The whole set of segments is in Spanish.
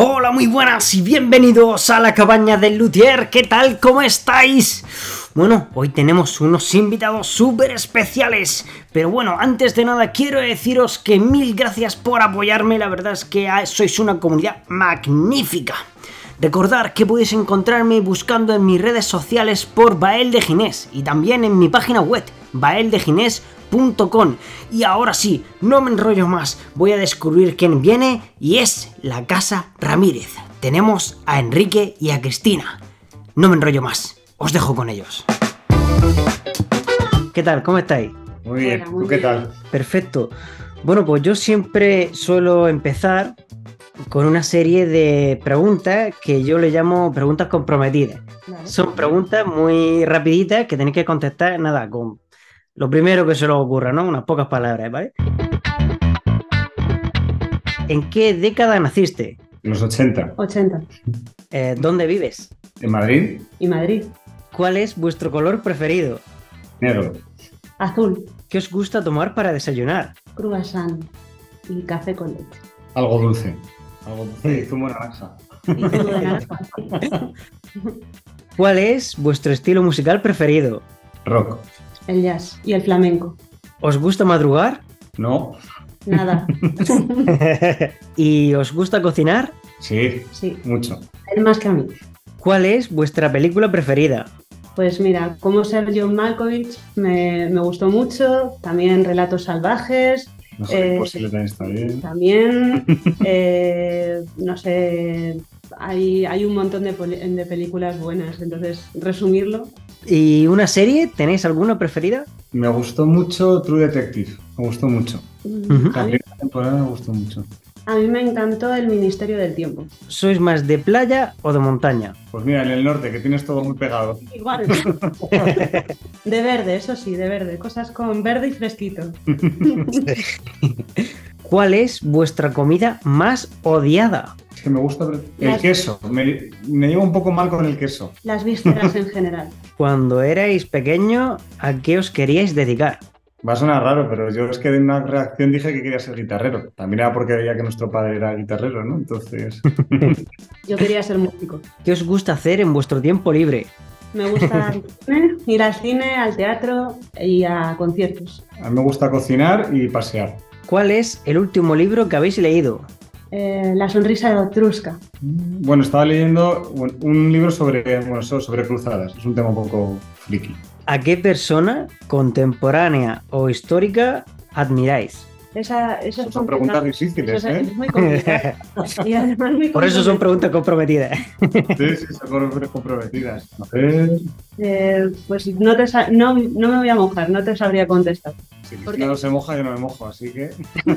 Hola, muy buenas y bienvenidos a la cabaña del Luthier. ¿Qué tal? ¿Cómo estáis? Bueno, hoy tenemos unos invitados súper especiales. Pero bueno, antes de nada quiero deciros que mil gracias por apoyarme. La verdad es que sois una comunidad magnífica. Recordar que podéis encontrarme buscando en mis redes sociales por Bael de Ginés y también en mi página web baeldeginés.com. Y ahora sí, no me enrollo más, voy a descubrir quién viene y es la Casa Ramírez. Tenemos a Enrique y a Cristina. No me enrollo más, os dejo con ellos. ¿Qué tal? ¿Cómo estáis? Muy bien, ¿tú qué tal? Perfecto. Bueno, pues yo siempre suelo empezar con una serie de preguntas que yo le llamo preguntas comprometidas. Son preguntas muy rapiditas que tenéis que contestar, nada, con lo primero que se os ocurra, ¿no? Unas pocas palabras, ¿vale? ¿En qué década naciste? En los 80. 80. Eh, ¿Dónde vives? En Madrid. ¿Y Madrid? ¿Cuál es vuestro color preferido? Negro. Azul. ¿Qué os gusta tomar para desayunar? Croissant y café con leche. Algo dulce. Algo dulce y zumo de naranja. ¿Cuál es vuestro estilo musical preferido? Rock. El jazz y el flamenco. ¿Os gusta madrugar? No. Nada. ¿Y os gusta cocinar? Sí. Sí. Mucho. Es más que a mí. ¿Cuál es vuestra película preferida? Pues mira, Cómo ser John Malkovich me, me gustó mucho. También Relatos Salvajes. No sé, Eh, posible también está bien. También, eh, no sé, hay, hay un montón de, de películas buenas. Entonces, resumirlo, ¿Y una serie? ¿Tenéis alguna preferida? Me gustó mucho True Detective. Me gustó mucho. Ujú. La a, mí, primera temporada me gustó mucho. A mí me encantó El Ministerio del Tiempo. ¿Sois más de playa o de montaña? Pues mira, en el norte, que tienes todo muy pegado. Igual. De verde, eso sí, de verde. Cosas con verde y fresquito. ¿Cuál es vuestra comida más odiada? Es que me gusta el Las- queso. Me, me llevo un poco mal con el queso. Las vísceras en general. Cuando erais pequeño, ¿a qué os queríais dedicar? Va a sonar raro, pero yo es que de una reacción dije que quería ser guitarrero. También era porque veía que nuestro padre era guitarrero, ¿no? Entonces, Yo quería ser músico. ¿Qué os gusta hacer en vuestro tiempo libre? Me gusta ir al cine, al teatro y a conciertos. a mí me gusta cocinar y pasear. ¿Cuál es el último libro que habéis leído? Eh, la sonrisa de Otrusca. Bueno, estaba leyendo un, libro sobre, bueno, so- sobre cruzadas. Es un tema un poco friki. ¿A qué persona contemporánea o histórica admiráis? Esa, Son preguntas difíciles, Eso es, ¿eh? es muy complicado. Y además muy Por eso son preguntas comprometidas. Sí, sí, son comprometidas. A ver, Eh, pues no, te no, no me voy a mojar, no te sabría contestar. si no se moja, yo no me mojo, así que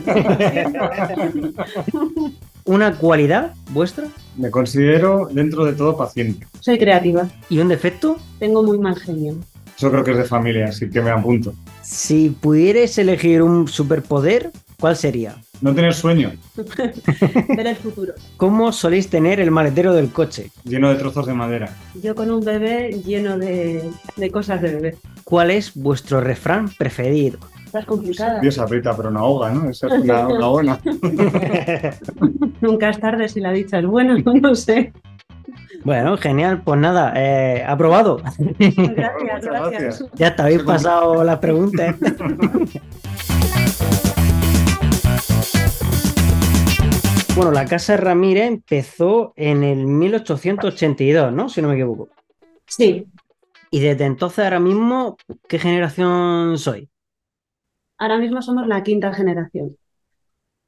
¿Una cualidad vuestra? me considero dentro de todo paciente. Soy creativa, ¿Y un defecto? tengo muy mal genio. Eso creo que es de familia, así que me apunto. Si pudierais elegir un superpoder, ¿cuál sería? No tener sueño, Ver el futuro. ¿Cómo soléis tener el maletero del coche? lleno de trozos de madera. Yo con un bebé lleno de, de cosas de bebé. ¿Cuál es vuestro refrán preferido? Estás complicada. Dios aprieta, pero no ahoga, ¿no? Esa es una, una buena. Nunca es tarde si la dicha es buena, no sé. Bueno, genial, pues nada, eh, aprobado. Gracias, gracias. Ya está, habéis pasado las preguntas. Bueno, la Casa Ramírez empezó en el 1882, ¿no? Si no me equivoco. Sí, Y desde entonces ahora mismo, ¿qué generación soy? ahora mismo somos la quinta generación.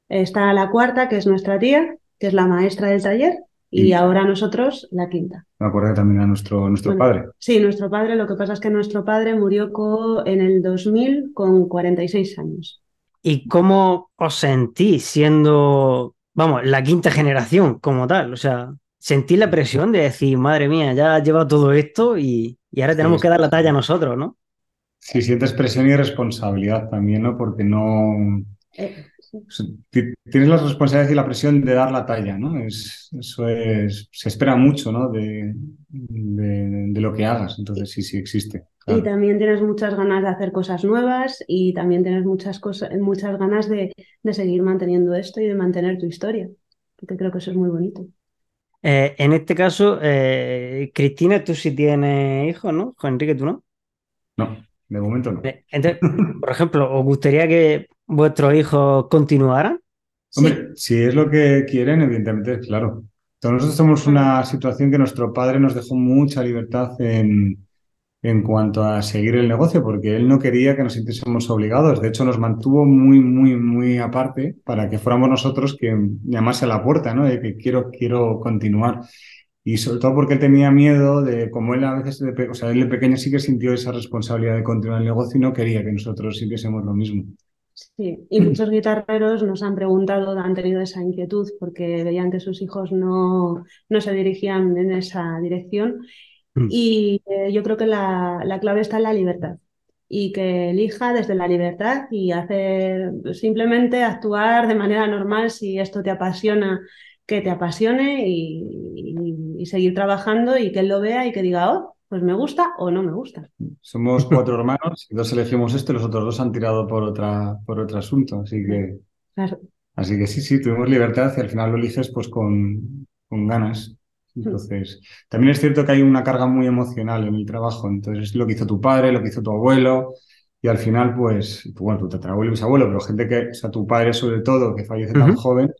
Está la cuarta, que es nuestra tía, que es la maestra del taller, y Y- ahora nosotros la quinta. Me acuerdo que también era nuestro, nuestro Bueno. padre. Sí, nuestro padre, lo que pasa es que nuestro padre murió en el 2000 con 46 años. ¿Y cómo os sentís siendo, vamos, la quinta generación como tal? O sea, sentí la presión de decir, madre mía, ya lleva todo esto y, y ahora tenemos que dar la talla nosotros, ¿no? Sí, sientes presión y responsabilidad también, ¿no? Porque no... Eh, Tienes la responsabilidad y la presión de dar la talla, ¿no? Es, eso es... Se espera mucho, ¿no? De, de, de lo que hagas. Entonces sí, sí existe. Y también tienes muchas ganas de hacer cosas nuevas y también tienes muchas cosas, muchas ganas de, de seguir manteniendo esto y de mantener tu historia, porque creo que eso es muy bonito. Eh, en este caso, eh, Cristina, tú sí tienes hijos, ¿no? Juan Enrique, tú no. No, de momento no. Entonces, por ejemplo, ¿os gustaría que vuestros hijos continuaran? Hombre, si es lo que quieren, evidentemente, claro. Entonces, nosotros somos una situación que nuestro padre nos dejó mucha libertad en, en cuanto a seguir el negocio, porque él no quería que nos sintiésemos obligados. De hecho, nos mantuvo muy, muy, muy aparte para que fuéramos nosotros que llamase a la puerta, ¿no? De que quiero, quiero continuar. Y sobre todo porque él tenía miedo de, como él a veces, de, o sea, él de pequeño sí que sintió esa responsabilidad de continuar el negocio y no quería que nosotros sintiésemos lo mismo. Sí, y muchos guitarreros nos han preguntado, han tenido esa inquietud porque veían que sus hijos no, no se dirigían en esa dirección. Mm. Y eh, yo creo que la, la clave está en la libertad y que elija desde la libertad y hacer simplemente actuar de manera normal si esto te apasiona, que te apasione y, y- seguir trabajando y que él lo vea y que diga, oh, pues me gusta o no me gusta. Somos cuatro hermanos dos elegimos esto y los otros dos han tirado por otra, por otro asunto. Así que, Claro. así que sí, sí, tuvimos libertad y al final lo eliges pues con, con ganas. Entonces, también es cierto que hay una carga muy emocional en el trabajo. Entonces, es lo que hizo tu padre, lo que hizo tu abuelo. Y al final, pues, bueno, tu tatarabuelo y bisabuelo, pero gente que, o sea, tu padre sobre todo, que fallece tan joven,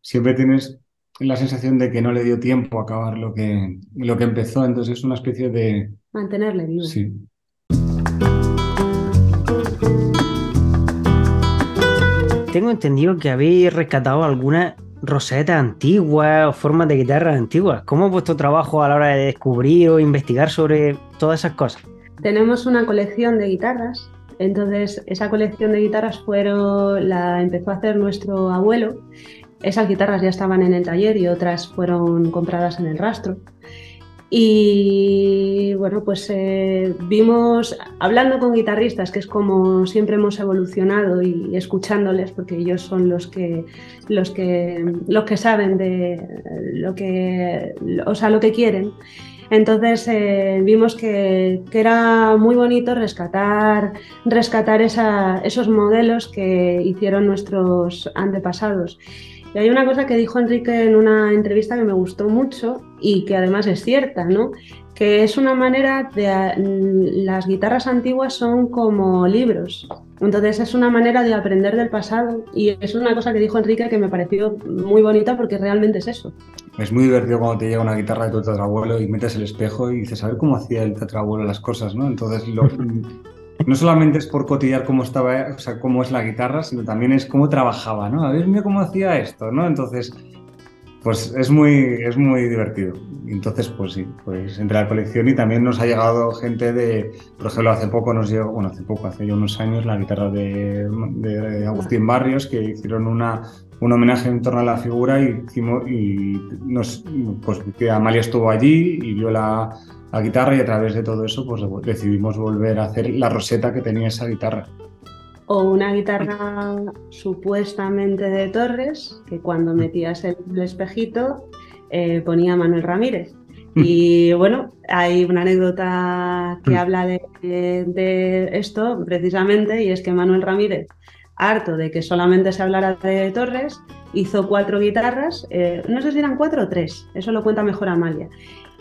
siempre tienes la sensación de que no le dio tiempo a acabar lo que, lo que empezó. Entonces, es una especie de, Mantenerle vivo. sí, Tengo entendido que habéis rescatado algunas rosetas antiguas o formas de guitarras antiguas. ¿Cómo es vuestro trabajo a la hora de descubrir o investigar sobre todas esas cosas? Tenemos una colección de guitarras, entonces esa colección de guitarras fueron, la empezó a hacer nuestro abuelo. Esas guitarras ya estaban en el taller y otras fueron compradas en el rastro. Y bueno, pues eh, vimos, hablando con guitarristas, que es como siempre hemos evolucionado y escuchándoles, porque ellos son los que, los que, los que saben de lo que, o sea, lo que quieren. Entonces eh, vimos que, que era muy bonito rescatar, rescatar esa- esos modelos que hicieron nuestros antepasados. Y hay una cosa que dijo Enrique en una entrevista que me gustó mucho y que además es cierta, ¿no? Que es una manera de... mm, Las guitarras antiguas son como libros. Entonces es una manera de aprender del pasado y es una cosa que dijo Enrique que me pareció muy bonita porque realmente es eso. Es muy divertido cuando te llega una guitarra de tu tatarabuelo y metes el espejo y dices, a ver cómo hacía el tatarabuelo las cosas, ¿no? Entonces, lo- no solamente es por cotillar cómo estaba, o sea, cómo es la guitarra, sino también es cómo trabajaba, ¿no? A ver, mira cómo hacía esto, ¿no? Entonces, pues es muy, es muy divertido. Entonces, pues sí, pues entre la colección y también nos ha llegado gente de, por ejemplo, hace poco nos llegó, bueno, hace poco, hace ya unos años, la guitarra de, Agustín Barrios, que hicieron una, un homenaje en torno a la figura y, y nos, pues que Amalia estuvo allí y vio la, la guitarra y a través de todo eso pues decidimos volver a hacer la roseta que tenía esa guitarra. O una guitarra supuestamente de Torres, que cuando metías el, espejito eh, ponía Manuel Ramírez. Y bueno, hay una anécdota que Mm. habla de, de esto precisamente, y es que Manuel Ramírez, harto de que solamente se hablara de Torres, hizo cuatro guitarras, eh, no sé si eran cuatro o tres, eso lo cuenta mejor Amalia.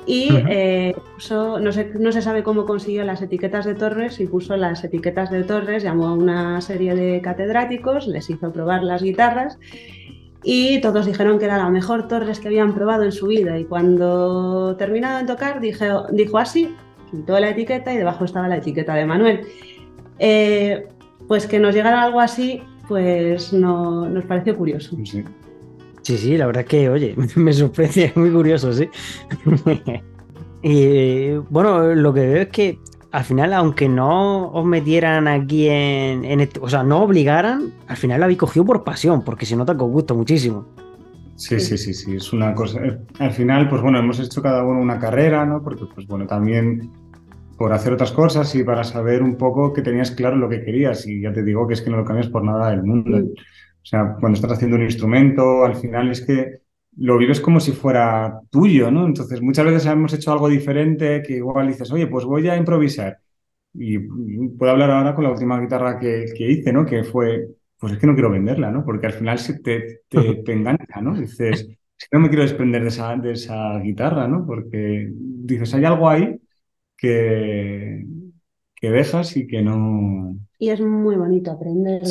Y eh, puso, no, sé, no se sabe cómo consiguió las etiquetas de Torres y puso las etiquetas de Torres, llamó a una serie de catedráticos, les hizo probar las guitarras y todos dijeron que era la mejor Torres que habían probado en su vida. Y cuando terminado de tocar, dijo, dijo así, quitó la etiqueta y debajo estaba la etiqueta de Manuel. Eh, pues que nos llegara algo así, pues no, nos pareció curioso. Sí. Sí, sí, la verdad es que, oye, me sorprende, es muy curioso, sí. y bueno, lo que veo es que al final, aunque no os metieran aquí en, en este- o sea, no obligaran, al final lo habéis cogido por pasión, porque se nota que os gusta muchísimo. Sí, sí, sí, sí, es una cosa. eh, Al final, pues bueno, hemos hecho cada uno una carrera, ¿no? Porque, pues bueno, también por hacer otras cosas y para saber un poco que tenías claro lo que querías. Y ya te digo que es que no lo cambias por nada del mundo. O sea, cuando estás haciendo un instrumento, al final es que lo vives como si fuera tuyo, ¿no? Entonces, muchas veces hemos hecho algo diferente que igual dices, oye, pues voy a improvisar. Y puedo hablar ahora con la última guitarra que, que hice, ¿no? Que fue, pues es que no quiero venderla, ¿no? Porque al final se te, te, te engancha, ¿no? Dices, no me quiero desprender de esa, de esa guitarra, ¿no? Porque dices, hay algo ahí que, que dejas y que no... Y es muy bonito aprender.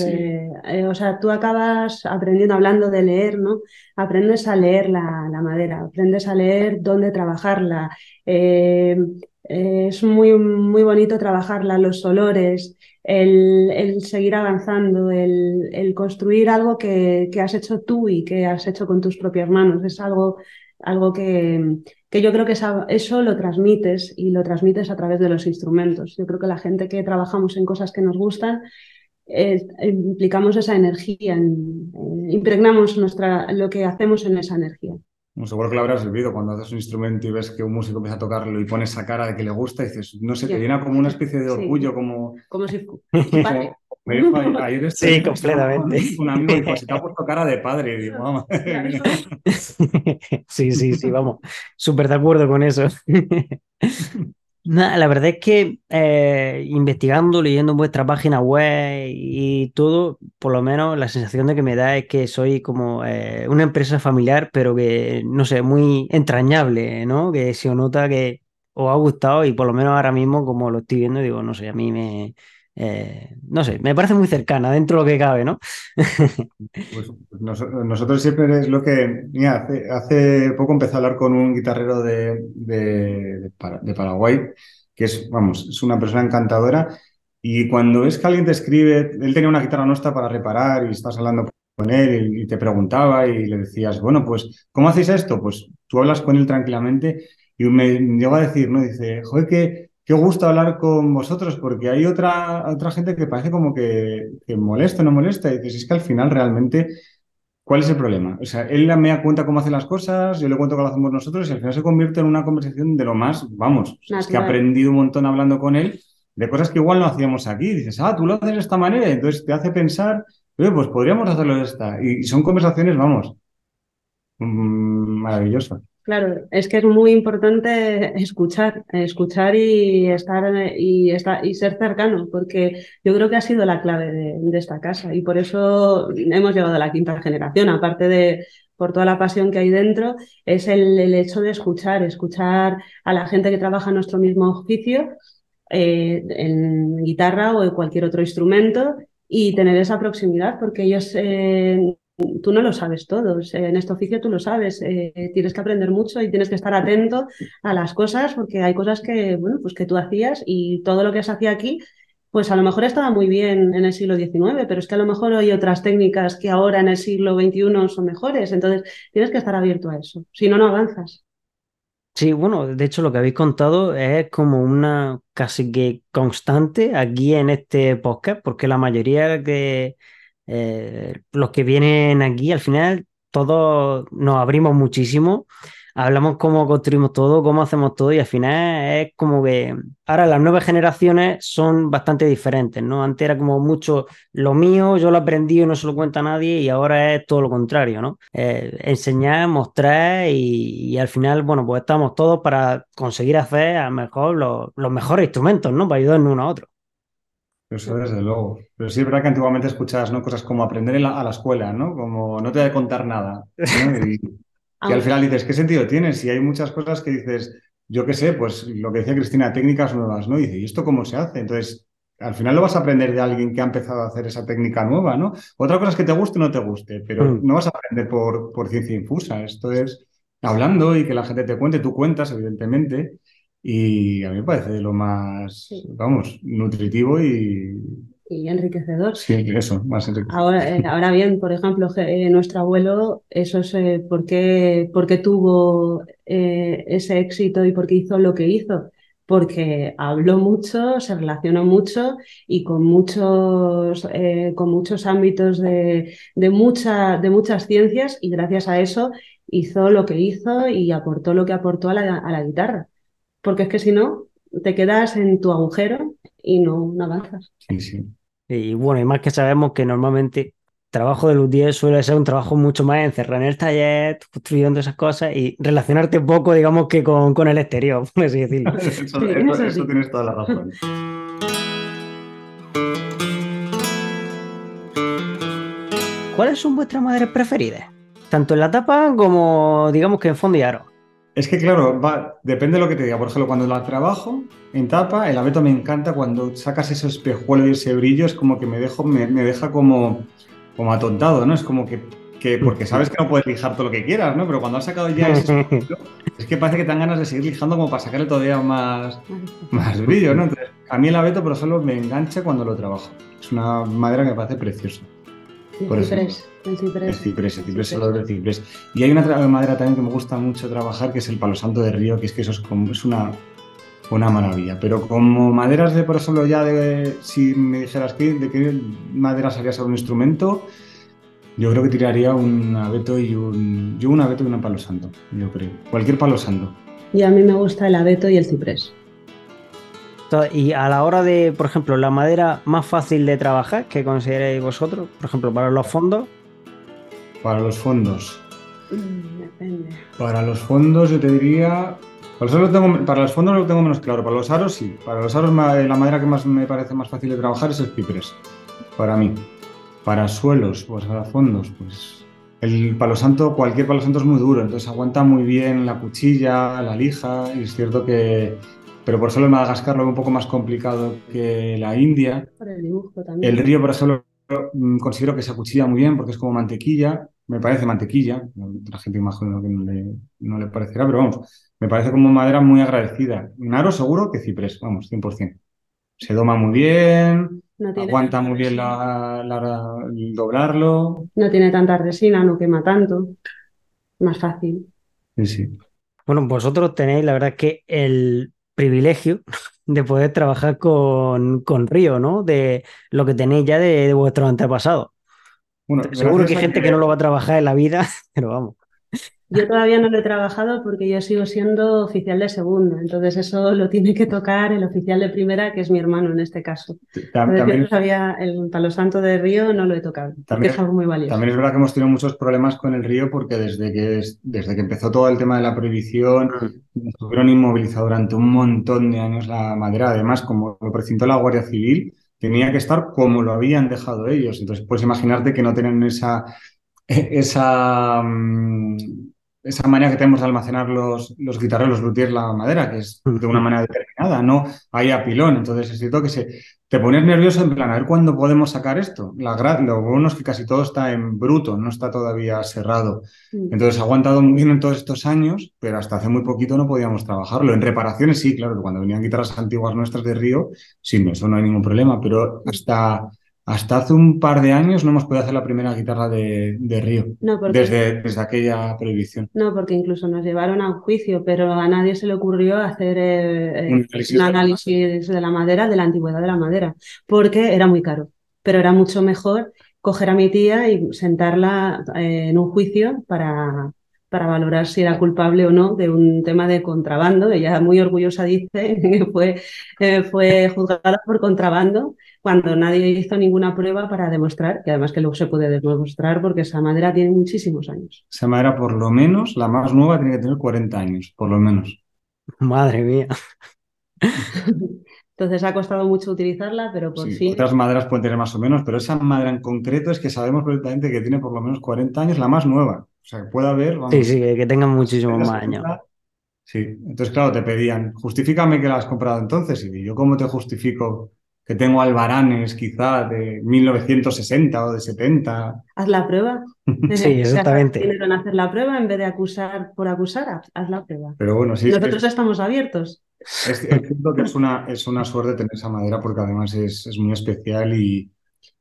Eh, o sea, tú acabas aprendiendo, hablando de leer, ¿no? Aprendes a leer la, madera, aprendes a leer dónde trabajarla. Eh, es muy, muy bonito trabajarla, los olores, el, seguir avanzando, el, construir algo que, has hecho tú y que has hecho con tus propias manos. Es algo, algo que, que yo creo que eso lo transmites y lo transmites a través de los instrumentos. Yo creo que la gente que trabajamos en cosas que nos gustan, eh, implicamos esa energía, impregnamos nuestra, lo que hacemos en esa energía. Seguro que lo habrás vivido cuando haces un instrumento y ves que un músico empieza a tocarlo y pone esa cara de que le gusta y dices, no sé, te llena como una especie de orgullo, como... Como si... sí, completamente. Un amigo dijo, si te ha puesto cara de padre. Digo, vamos. sí, sí, sí, vamos. Súper de acuerdo con eso. la verdad es que eh, investigando, leyendo vuestra página web y todo, por lo menos la sensación de que me da es que soy como eh, una empresa familiar, pero que, no sé, muy entrañable, ¿no? Que se nota que os ha gustado y por lo menos ahora mismo, como lo estoy viendo, digo, no sé, a mí me, eh, no sé, me parece muy cercana dentro de lo que cabe, ¿no? pues, nosotros siempre es lo que, mira, hace, poco empecé a hablar con un guitarrero de, de, Paraguay, que es, vamos, es una persona encantadora, y cuando ves que alguien te escribe, él tenía una guitarra nuestra para reparar y estás hablando con él y, te preguntaba y le decías, bueno, pues, ¿cómo hacéis esto? Pues tú hablas con él tranquilamente y me llegó a decir, ¿no? Dice, joder, que qué gusto hablar con vosotros, porque hay otra, otra gente que parece como que, que molesta, no molesta, y dices, es que al final realmente, ¿cuál es el problema? O sea, él me da cuenta cómo hace las cosas, yo le cuento cómo lo hacemos nosotros, y al final se convierte en una conversación de lo más, vamos, es que he aprendido un montón hablando con él de cosas que igual no hacíamos aquí. dices, ah, tú lo haces de esta manera, y entonces te hace pensar, oye, pues podríamos hacerlo de esta. Y, son conversaciones, vamos, mmm, maravillosas. Claro, es que es muy importante escuchar, escuchar y estar y estar y ser cercano, porque yo creo que ha sido la clave de, esta casa y por eso hemos llegado a la quinta generación, aparte de por toda la pasión que hay dentro, es el, hecho de escuchar, escuchar a la gente que trabaja en nuestro mismo oficio, eh, en guitarra o en cualquier otro instrumento, y tener esa proximidad, porque ellos eh, tú no lo sabes todo. En este oficio tú lo sabes. Eh, tienes que aprender mucho y tienes que estar atento a las cosas porque hay cosas que, bueno, pues que tú hacías y todo lo que se hacía aquí, pues a lo mejor estaba muy bien en el siglo XIX, pero es que a lo mejor hay otras técnicas que ahora en el siglo XXI son mejores. Entonces tienes que estar abierto a eso. Si no, no avanzas. Sí, bueno, de hecho lo que habéis contado es como una casi que constante aquí en este podcast, porque la mayoría de eh, los que vienen aquí, al final, todos nos abrimos muchísimo, hablamos cómo construimos todo, cómo hacemos todo, y al final es como que ahora las nuevas generaciones son bastante diferentes, ¿no? Antes era como mucho lo mío, yo lo aprendí y no se lo cuenta nadie, y ahora es todo lo contrario, ¿no? Eh, enseñar, mostrar, y, al final, bueno, pues estamos todos para conseguir hacer a mejor los, los mejores instrumentos, ¿no? Para ayudarnos uno a otro. Eso desde luego. Pero sí es verdad que antiguamente escuchabas ¿no? cosas como aprender a la escuela, ¿no? Como no te voy a contar nada. Y, al final dices, ¿qué sentido tiene? Si hay muchas cosas que dices, yo qué sé, pues lo que decía Cristina, técnicas nuevas, ¿no? Y dice, ¿y esto cómo se hace? Entonces, al final lo vas a aprender de alguien que ha empezado a hacer esa técnica nueva, ¿no? Otra cosa es que te guste o no te guste, pero mm. no vas a aprender por, por ciencia infusa. Esto es hablando y que la gente te cuente, tú cuentas, evidentemente, y a mí me parece lo más, vamos, nutritivo y... Y enriquecedor. Sí, eso, más enriquecedor. Ahora, eh, ahora bien, por ejemplo, eh, nuestro abuelo, eso es eh, por, qué, tuvo ese éxito y por qué hizo lo que hizo. Porque habló mucho, se relacionó mucho y con muchos, con muchos ámbitos de, de, mucha, de muchas ciencias y gracias a eso hizo lo que hizo y aportó lo que aportó a la, a la guitarra porque es que si no, te quedas en tu agujero y no, avanzas. Sí, sí. Y bueno, y más que sabemos que normalmente trabajo de luthier suele ser un trabajo mucho más encerrado en el taller, construyendo esas cosas y relacionarte poco, digamos, que con, con el exterior, por así decirlo. eso, tienes toda la razón. ¿Cuáles son vuestras madres preferidas? Tanto en la tapa como digamos que en fondo y aro. Es que claro, va, depende de lo que te diga. Por ejemplo, cuando la trabajo en tapa, el abeto me encanta cuando sacas ese espejuelo y ese brillo, es como que me, dejo, me, me deja como, como atontado, ¿no? Es como que, que, porque sabes que no puedes lijar todo lo que quieras, ¿no? Pero cuando has sacado ya ese espejuelo, es que parece que te dan ganas de seguir lijando como para sacarle todavía más, más brillo, ¿no? Entonces, a mí el abeto, por ejemplo, me engancha cuando lo trabajo. Es una madera que me parece preciosa. Por ciprés, el ciprés. El ciprés, el ciprés, el del ciprés. Y hay una madera también que me gusta mucho trabajar, que es el palo santo de río, que es que eso es, como, es una, una maravilla. Pero como maderas de, por ejemplo, ya de, si me dijeras que, de qué maderas harías un instrumento, yo creo que tiraría un abeto y un, yo un abeto y un palo santo, yo creo. Cualquier palo santo. Y a mí me gusta el abeto y el ciprés. Y a la hora de, por ejemplo, la madera más fácil de trabajar que consideréis vosotros, por ejemplo, para los fondos, Para los fondos. Mm, Depende. Para los fondos yo te diría... Para los, aros lo tengo- para los fondos lo tengo menos claro. Para los aros sí. Para los aros la madera que más me parece más fácil de trabajar es el ciprés. Para mí. Para suelos, pues para fondos, pues... El palo santo, cualquier palo santo es muy duro, entonces aguanta muy bien la cuchilla, la lija, y es cierto que... Pero por ejemplo el Madagascar lo veo un poco más complicado que la India. Por el dibujo también. El río, por ejemplo, considero que se acuchilla muy bien porque es como mantequilla, me parece mantequilla, la gente imagino que no le, no le parecerá, pero vamos, me parece como madera muy agradecida. Naro seguro que ciprés, vamos, 100%. Se doma muy bien, No aguanta muy bien la, la- el doblarlo. No tiene tanta resina, no quema tanto. Más fácil. Sí, sí. bueno, vosotros tenéis la verdad que el privilegio de poder trabajar con, con Río, ¿no? De lo que tenéis ya de, de vuestros antepasados. Bueno, Seguro que hay gente que no lo va a trabajar en la vida, pero vamos. Yo todavía no lo he trabajado porque yo sigo siendo oficial de segunda, entonces eso lo tiene que tocar el oficial de primera, que es mi hermano en este caso. yo también, no sabía, el palo santo de Río no lo he tocado, También- es algo muy valioso. También es verdad que hemos tenido muchos problemas con el río porque desde que, es- desde que empezó todo el tema de la prohibición, nos tuvieron inmovilizado durante un montón de años la madera. Además, como lo precintó la Guardia Civil, tenía que estar como lo habían dejado ellos. Entonces, puedes imaginarte que no tienen esa, esa, mm, esa manera que tenemos de almacenar los, los guitarreros, los luthiers, la madera, que es de una manera determinada, no hay a pilón. Entonces, es cierto que se, te pones nervioso en plan, a ver cuándo podemos sacar esto. La, lo bueno es que casi todo está en bruto, no está todavía cerrado. Entonces ha aguantado muy bien en todos estos años, pero hasta hace muy poquito no podíamos trabajarlo. En reparaciones sí, claro, que cuando venían guitarras antiguas nuestras de Río, sí, eso no hay ningún problema, pero hasta, hasta hace un par de años no hemos podido hacer la primera guitarra de, de Río, No, porque, desde, desde aquella prohibición. no, porque incluso nos llevaron a un juicio, pero a nadie se le ocurrió hacer eh, eh, Un análisis un de- análisis de la madera, de la antigüedad de la madera, porque era muy caro, pero era mucho mejor coger a mi tía y sentarla eh, en un juicio para, para valorar si era culpable o no de un tema de contrabando. Ella muy orgullosa dice que fue, eh, fue juzgada por contrabando cuando nadie hizo ninguna prueba para demostrar, que además que luego se puede demostrar porque esa madera tiene muchísimos años. Esa madera, por lo menos, la más nueva, tiene que tener 40 años, por lo menos. Madre mía. Entonces ha costado mucho utilizarla, pero por Sí, fin otras maderas pueden tener más o menos, pero esa madera en concreto es que sabemos perfectamente que tiene por lo menos 40 años, la más nueva. O sea, que puede haber, vamos, Sí, sí, que, que tengan muchísimos más que años. Sí, entonces claro, te pedían, justifícame que la has comprado entonces. Y yo, ¿cómo te justifico que tengo albaranes quizá de 1960 o de 70? haz la prueba. Sí, exactamente. En hacer la prueba en vez de acusar por acusar, haz- la prueba. Pero bueno, sí, es, que Nosotros estamos abiertos. es- es cierto que es una, es una suerte tener esa madera porque además es, es muy especial y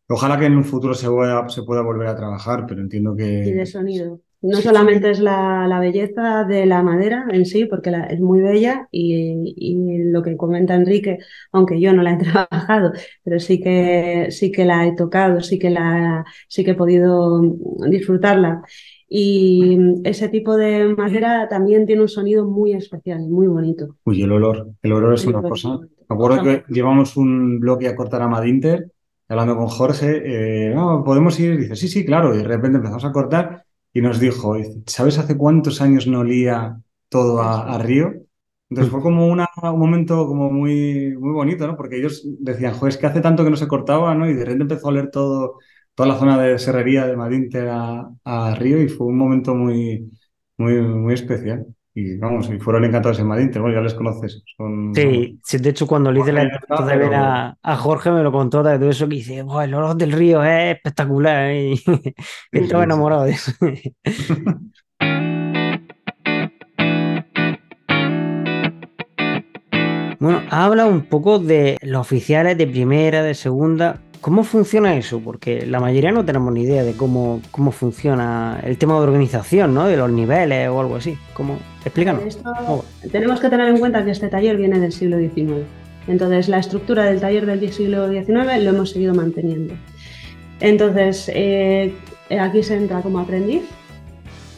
ojalá que en un futuro se pueda, se pueda volver a trabajar, pero entiendo Y de que... sonido. No solamente es la, la belleza de la madera en sí, porque la- es muy bella y, y lo que comenta Enrique, aunque yo no la he trabajado, pero sí que, sí que la he tocado, sí que, la, sí que he podido disfrutarla. Y ese tipo de madera también tiene un sonido muy especial, muy bonito. Uy, el olor, el olor es una cosa... Me acuerdo que llevamos un bloque a cortar a Madinter, hablando con Jorge, eh, no, podemos ir, dice, sí, sí, claro, y de repente empezamos a cortar y nos dijo, ¿sabes hace cuántos años no olía todo a, a Río? Entonces fue como una- un momento como muy, muy bonito, ¿no? Porque ellos decían, joder, es que hace tanto que no se cortaba, ¿no? Y de repente empezó a oler todo, toda la zona de Serrería de Madinte a, a Río y fue un momento muy, muy, muy especial. Y vamos, y fueron encantados en Madrid, bueno, ya les conoces. Son, sí, sí, de hecho cuando le hice la entrevista de ver a, a, Jorge me lo contó de todo eso que dice, oh, el olor del río es espectacular ¿eh? y estaba enamorado de eso. bueno, habla un poco de los oficiales de primera, de segunda. ¿Cómo funciona eso? Porque la mayoría no tenemos ni idea de cómo, cómo funciona el tema de organización, ¿no? De los niveles o algo así. ¿Cómo? Explícanos. tenemos que tener en cuenta que este taller viene del siglo XIX. Entonces, la estructura del taller del siglo XIX lo hemos seguido manteniendo. Entonces, eh, aquí se entra como aprendiz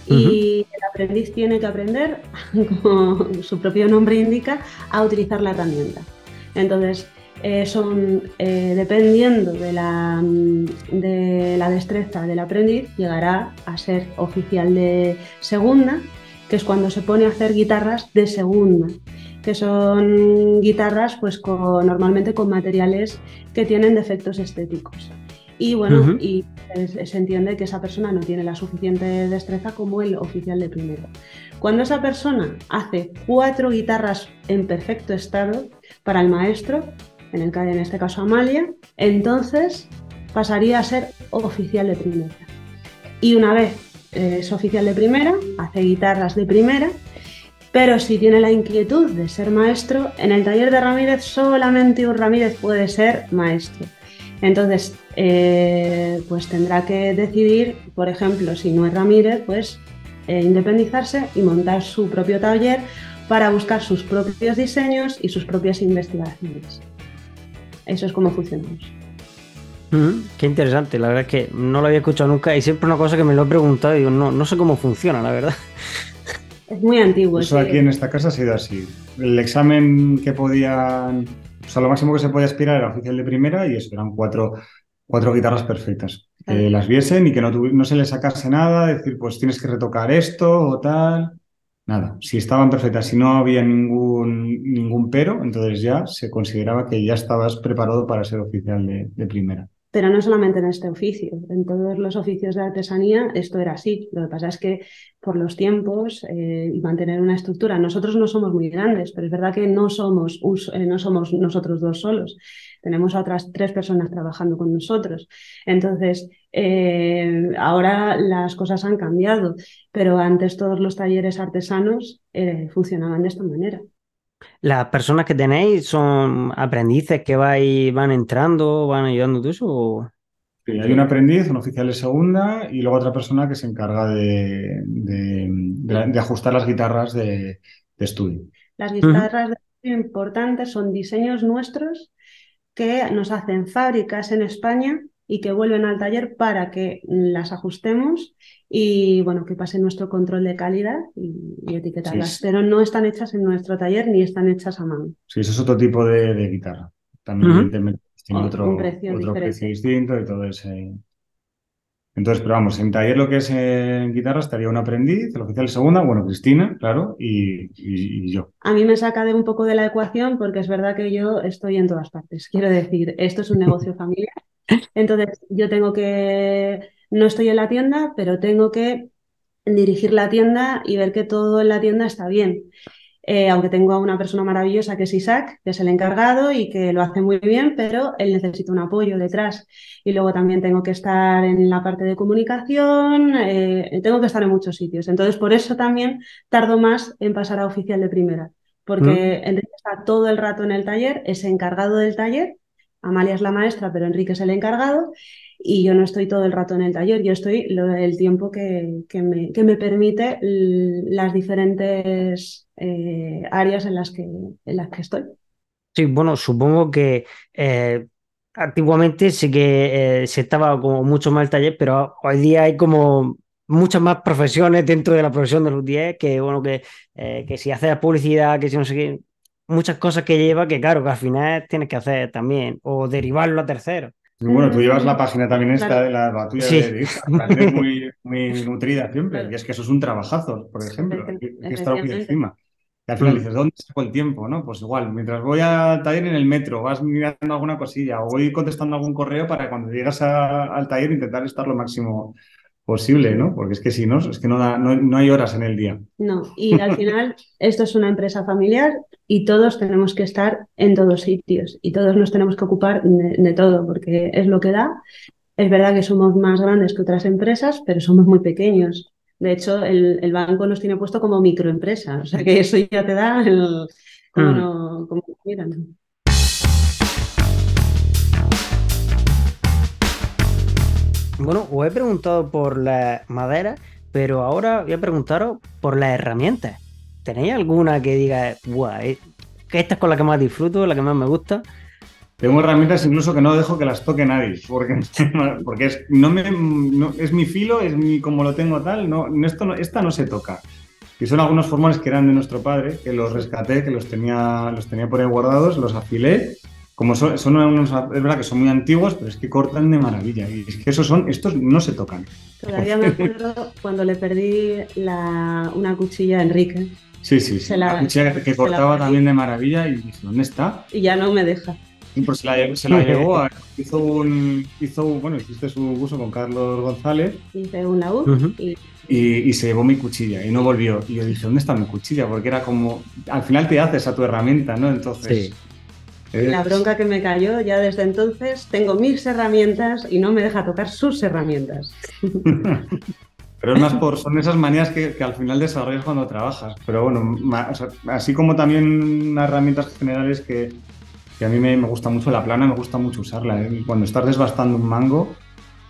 y el aprendiz tiene que aprender, como su propio nombre indica, a utilizar la herramienta. Entonces, eh, son, eh, dependiendo de la, de la destreza del aprendiz, llegará a ser oficial de segunda, que es cuando se pone a hacer guitarras de segunda, que son guitarras pues con, normalmente con materiales que tienen defectos estéticos. Y bueno, y se entiende que esa persona no tiene la suficiente destreza como el oficial de primero. Cuando esa persona hace cuatro guitarras en perfecto estado para el maestro, en, el, en este caso Amalia, entonces pasaría a ser oficial de primera. Y una vez eh, es oficial de primera, hace guitarras de primera, pero si tiene la inquietud de ser maestro, en el taller de Ramírez solamente un Ramírez puede ser maestro. Entonces, eh, pues tendrá que decidir, por ejemplo, si no es Ramírez, pues eh, independizarse y montar su propio taller para buscar sus propios diseños y sus propias investigaciones. Eso es como funcionamos. qué interesante, la verdad es que no lo había escuchado nunca y siempre una cosa que me lo he preguntado y digo, no, no sé cómo funciona, la verdad. Es muy antiguo. Eso aquí en esta casa ha sido así. El examen que podían, o sea, lo máximo que se podía aspirar era oficial de primera y eso, eran cuatro, cuatro guitarras perfectas. Que las viesen y que no, no se les sacase nada, decir, pues tienes que retocar esto o tal. Nada, si estaban perfectas, si no había ningún, ningún pero, entonces ya se consideraba que ya estabas preparado para ser oficial de, primera. Pero no solamente en este oficio, en todos los oficios de artesanía esto era así. Lo que pasa es que por los tiempos eh, y mantener una estructura, nosotros no somos muy grandes, pero es verdad que no somos, eh, no somos nosotros dos solos tenemos a otras tres personas trabajando con nosotros. Entonces, eh, ahora las cosas han cambiado, pero antes todos los talleres artesanos eh, funcionaban de esta manera. ¿Las personas que tenéis son aprendices que van entrando, van ayudando tú eso? Sí, hay un aprendiz, un oficial de segunda y luego otra persona que se encarga de, de, ajustar las guitarras de, estudio. Las guitarras de estudio importantes son diseños nuestros que nos hacen fábricas en España y que vuelven al taller para que las ajustemos y bueno, que pase nuestro control de calidad y, etiquetarlas. Pero no están hechas en nuestro taller ni están hechas a mano. Sí, eso es otro tipo de, guitarra. También tiene otro, precio, distinto y todo ese. Entonces, pero vamos, en taller lo que es en guitarra estaría un aprendiz, el oficial segunda, bueno, Cristina, claro, y, yo. A mí me saca de un poco de la ecuación porque es verdad que yo estoy en todas partes. Quiero decir, esto es un negocio familiar. Entonces, yo tengo que, no estoy en la tienda, pero tengo que dirigir la tienda y ver que todo en la tienda está bien. Eh, aunque tengo a una persona maravillosa que es Isaac, que es el encargado y que lo hace muy bien, pero él necesita un apoyo detrás. Y luego también tengo que estar en la parte de comunicación, eh, tengo que estar en muchos sitios. Entonces, por eso también tardo más en pasar a oficial de primera, porque mm. Enrique está todo el rato en el taller, es encargado del taller, Amalia es la maestra, pero Enrique es el encargado, y yo no estoy todo el rato en el taller, yo estoy el tiempo que, me, permite las diferentes eh, áreas en las, que, en las que estoy. Sí, bueno, supongo que eh, antiguamente sí que eh, se estaba como mucho más el taller, pero hoy día hay como muchas más profesiones dentro de la profesión de los 10 que, bueno, que, que si haces publicidad, que si no sé qué, muchas cosas que lleva que, claro, que al final tienes que hacer también, o derivarlo a terceros. Bueno, tú llevas la página también esta de la, tuya de Instagram, muy, muy nutrida siempre, y es que eso es un trabajazo, por ejemplo, hay que estar aquí encima. Y al final Mm. dices, ¿dónde saco el tiempo? ¿no? Pues igual, mientras voy al taller en el metro, vas mirando alguna cosilla o voy contestando algún correo para cuando llegas a- al taller intentar estar lo máximo posible, ¿no? Porque es que si no, es que no, da- no, no hay horas en el día. No, y al final esto es una empresa familiar y todos tenemos que estar en todos sitios y todos nos tenemos que ocupar de, de todo porque es lo que da. Es verdad que somos más grandes que otras empresas, pero somos muy pequeños. De hecho, el, el banco nos tiene puesto como microempresa, o sea que eso ya te da el... Como Mm. no, como miran. Bueno, os he preguntado por la madera, pero ahora voy a preguntaros por las herramientas. ¿Tenéis alguna que diga, guau, eh, que esta es con la que más disfruto, la que más me gusta? Tengo herramientas incluso que no dejo que las toque nadie, porque, porque es, no me, no- es mi filo, es mi como lo tengo tal, no, esto no- esta no se toca. Y son algunos formales que eran de nuestro padre, que los rescaté, que los tenía, los tenía por ahí guardados, los afilé. Como son, son unos, es verdad que son muy antiguos, pero es que cortan de maravilla. Y es que esos son, estos no se tocan. Todavía me acuerdo cuando le perdí la, una cuchilla a Enrique Sí, sí, sí. Se la- la cuchilla que, cortaba también de maravilla y dije, ¿dónde está? y ya no me deja. Y pues se la, lle- se la llevó, a- hizo un, hizo un- bueno, hiciste su curso con Carlos González Hice un laúd y y, y se llevó mi cuchilla y no volvió. Y yo dije, ¿dónde está mi cuchilla? Porque era como, al final te haces a tu herramienta, ¿no? Entonces, Sí. Es- la bronca que me cayó, ya desde entonces tengo mis herramientas y no me deja tocar sus herramientas. Pero es más por, son esas manías que, que al final desarrollas cuando trabajas. Pero bueno, ma- o sea, así como también unas herramientas generales que, que a mí me, me gusta mucho la plana, me gusta mucho usarla. ¿eh? Cuando estás desbastando un mango,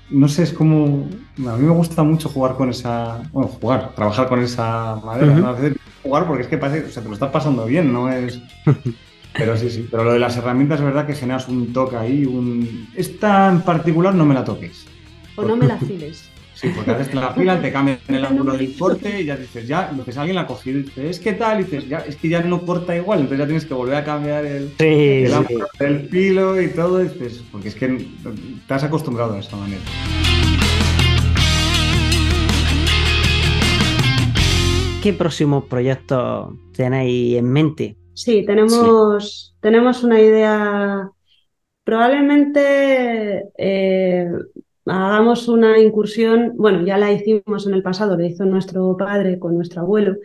no sé, es como. A mí me gusta mucho jugar con esa. Bueno, jugar, trabajar con esa madera. A veces jugar porque es que parece, o sea, te lo estás pasando bien, no es. Pero sí, sí. Pero lo de las herramientas es verdad que generas un toque ahí. Un... Esta en particular no me la toques. O no me la files. Sí, porque te la afilan, te cambian el ángulo del corte y ya dices, ya, entonces alguien la ha cogido y dices, es que tal, y dices, ya, es que ya no corta igual, entonces ya tienes que volver a cambiar el, Sí, el sí. ángulo del filo y todo, y dices, porque es que te has acostumbrado a esa manera. ¿Qué próximos proyectos tenéis en mente? Sí, tenemos, tenemos una idea. Probablemente eh, hagamos una incursión, bueno, ya la hicimos en el pasado, lo hizo nuestro padre con nuestro abuelo,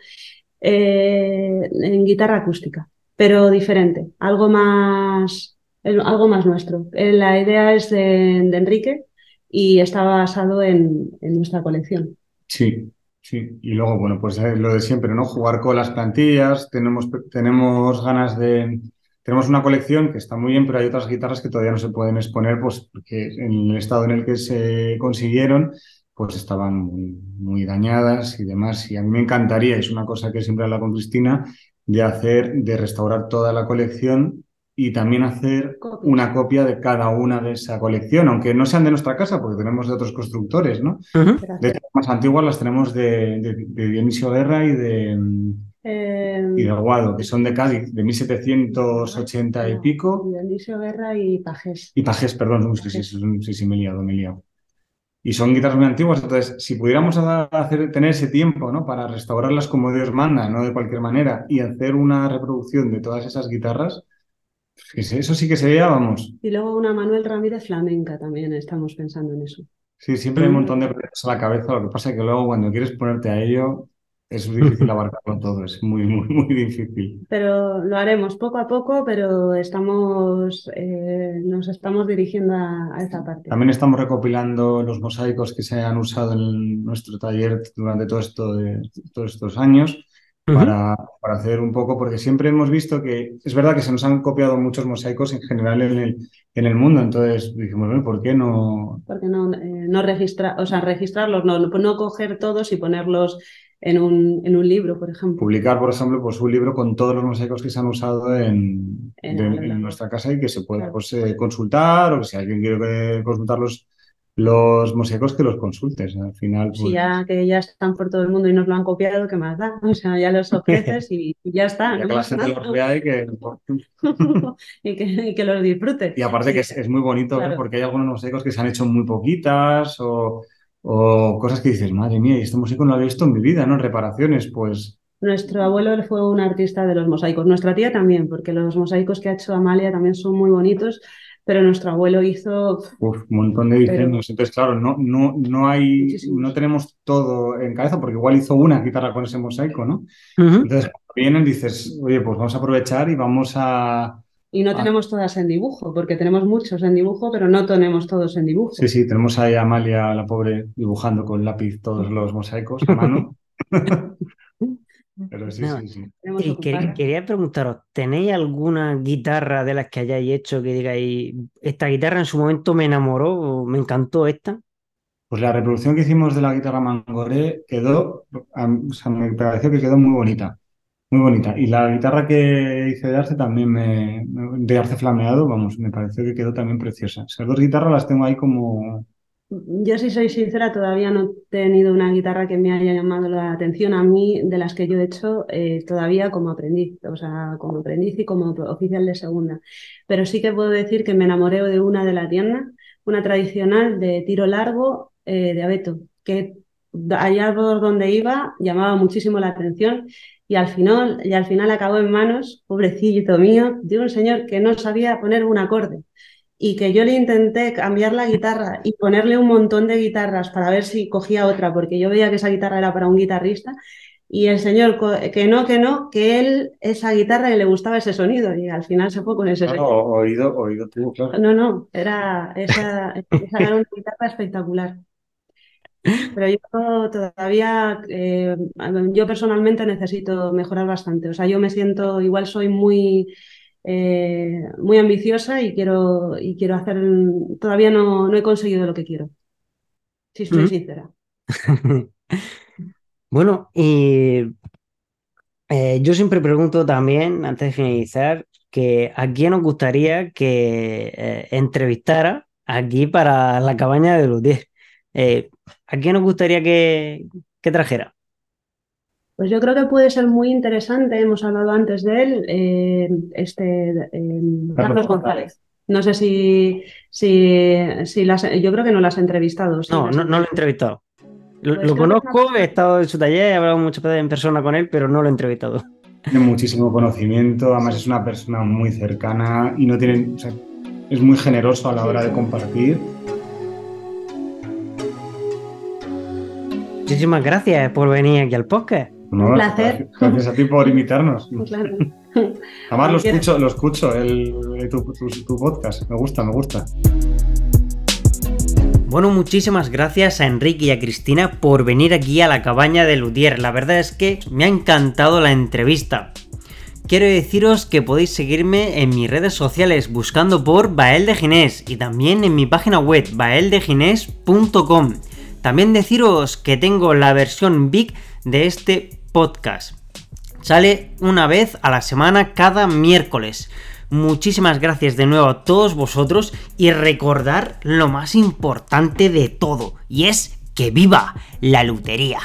eh, en guitarra acústica, pero diferente, algo más, algo más nuestro. Eh, La idea es de, de Enrique y está basado en, en nuestra colección. Sí, sí. Y luego, bueno, pues eh, lo de siempre, ¿no? Jugar con las plantillas, tenemos, tenemos ganas de... Tenemos una colección que está muy bien, pero hay otras guitarras que todavía no se pueden exponer, pues porque en el estado en el que se consiguieron, pues estaban muy, muy dañadas y demás. Y a mí me encantaría, es una cosa que siempre hablo con Cristina, de hacer, de restaurar toda la colección y también hacer una copia de cada una de esa colección, aunque no sean de nuestra casa, porque tenemos de otros constructores, ¿no? Ujú. De hecho, las más antiguas las tenemos de, de- de Dionisio Guerra y de, Eh, y de Aguado, que son de Cádiz, de 1780 y no, pico. Dionisio Guerra y Pajés. Y Pajés, perdón, uy, sí, sí, sí, sí, sí, me he liado, me he liado. Y son guitarras muy antiguas, entonces, si pudiéramos hacer, tener ese tiempo, ¿no? Para restaurarlas como Dios manda, no de cualquier manera, y hacer una reproducción de todas esas guitarras, eso sí que sería, vamos, Y luego una Manuel Ramírez flamenca también, estamos pensando en eso. Sí, siempre hay un montón de proyectos a la cabeza, lo que pasa es que luego cuando quieres ponerte a ello es difícil abarcarlo todo, es muy, muy, muy difícil. Pero lo haremos poco a poco, pero estamos, eh, nos estamos dirigiendo a, a esa parte. También estamos recopilando los mosaicos que se han usado en nuestro taller durante todo esto de, todos estos años Para, para hacer un poco, porque siempre hemos visto que es verdad que se nos han copiado muchos mosaicos en general en el, en el mundo, entonces dijimos, bueno, ¿por qué no? Porque no, eh, no registrar, o sea, registrarlos, no, no, no coger todos y ponerlos en un, en un libro, por ejemplo. publicar, por ejemplo, pues un libro con todos los mosaicos que se han usado en, En de- la- en nuestra casa y que se pueda Claro. pues, eh, consultar o que si alguien quiere que- consultar los, mosaicos, que los consultes. Al final, pues, ya que ya están por todo el mundo y nos lo han copiado, ¿qué más da? O sea, ya los ofreces y, y ya está. ya que la gente los vea y que... y, que, y que los disfrute. Y aparte que es, es muy bonito Claro. porque hay algunos mosaicos que se han hecho muy poquitas o, o cosas que dices, madre mía, y este mosaico no lo había visto en mi vida, ¿no? Reparaciones, pues Nuestro abuelo fue un artista de los mosaicos, nuestra tía también, porque los mosaicos que ha hecho Amalia también son muy bonitos, pero nuestro abuelo hizo Uf, un montón de diseños. Entonces, claro, no, no, no hay, no tenemos todo en cabeza, porque igual hizo una guitarra con ese mosaico, ¿no? Entonces, cuando vienen, dices, oye, pues vamos a aprovechar y vamos a. y no Ah. tenemos todas en dibujo, porque tenemos muchos en dibujo, pero no tenemos todos en dibujo. Sí, sí, tenemos ahí a Amalia, la pobre, dibujando con lápiz todos los mosaicos a mano. Pero sí, No. sí, sí. Tenemos Y quer- quería preguntaros, ¿tenéis alguna guitarra de las que hayáis hecho que digáis, esta guitarra en su momento me enamoró, o me encantó esta? Pues la reproducción que hicimos de la guitarra Mangoré quedó, o sea, me pareció que quedó muy bonita, muy bonita. Y la guitarra que hice de arce también me, de arce flameado, vamos, me pareció que quedó también preciosa. Esas dos guitarras las tengo ahí como, Yo, si soy sincera, todavía no he tenido una guitarra que me haya llamado la atención a mí, de las que yo he hecho eh, todavía como aprendiz, o sea, como aprendiz y como oficial de segunda. Pero sí que puedo decir que me enamoré de una de la tienda, una tradicional de tiro largo eh, de abeto, que allá por donde iba llamaba muchísimo la atención y al final, y al final acabó en manos, pobrecillito mío, de un señor que no sabía poner un acorde y que yo le intenté cambiar la guitarra y ponerle un montón de guitarras para ver si cogía otra, porque yo veía que esa guitarra era para un guitarrista, y el señor que no, que no, que él, esa guitarra que le gustaba ese sonido, y al final se fue con ese claro, sonido. oído, oído claro. No, no, era esa, esa era una guitarra espectacular. Pero yo todavía, eh, yo personalmente necesito mejorar bastante. O sea, yo me siento, igual soy muy, eh, muy ambiciosa y quiero, y quiero hacer, todavía no, no he conseguido lo que quiero. Si estoy Ujú. sincera. Bueno, y eh, yo siempre pregunto también, antes de finalizar, que a quién os gustaría que eh, entrevistara aquí para la cabaña de los 10. Eh, ¿a quién os gustaría que, que trajera? Pues yo creo que puede ser muy interesante, hemos hablado antes de él, eh, este eh, Carlos González. No sé si, si, si las, yo creo que no las has entrevistado. ¿sí? No, no, no lo he entrevistado. Lo, Pues lo que conozco, he estado en su taller, he hablado muchas veces en persona con él, pero no lo he entrevistado. Tiene muchísimo conocimiento, además es una persona muy cercana y no tiene, o sea, es muy generoso a la hora de compartir. Muchísimas gracias por venir aquí al podcast. ¿No? Un placer. Gracias a ti por invitarnos. Claro. Además lo escucho, lo escucho, el, tu, tu- tu podcast. Me gusta, me gusta. Bueno, muchísimas gracias a Enrique y a Cristina por venir aquí a la cabaña de Lutier. La verdad es que me ha encantado la entrevista. Quiero deciros que podéis seguirme en mis redes sociales buscando por Bael de Ginés y también en mi página web baeldeginés.com. También deciros que tengo la versión big de este podcast. Sale una vez a la semana cada miércoles. Muchísimas gracias de nuevo a todos vosotros y recordar lo más importante de todo y es que viva la lutería.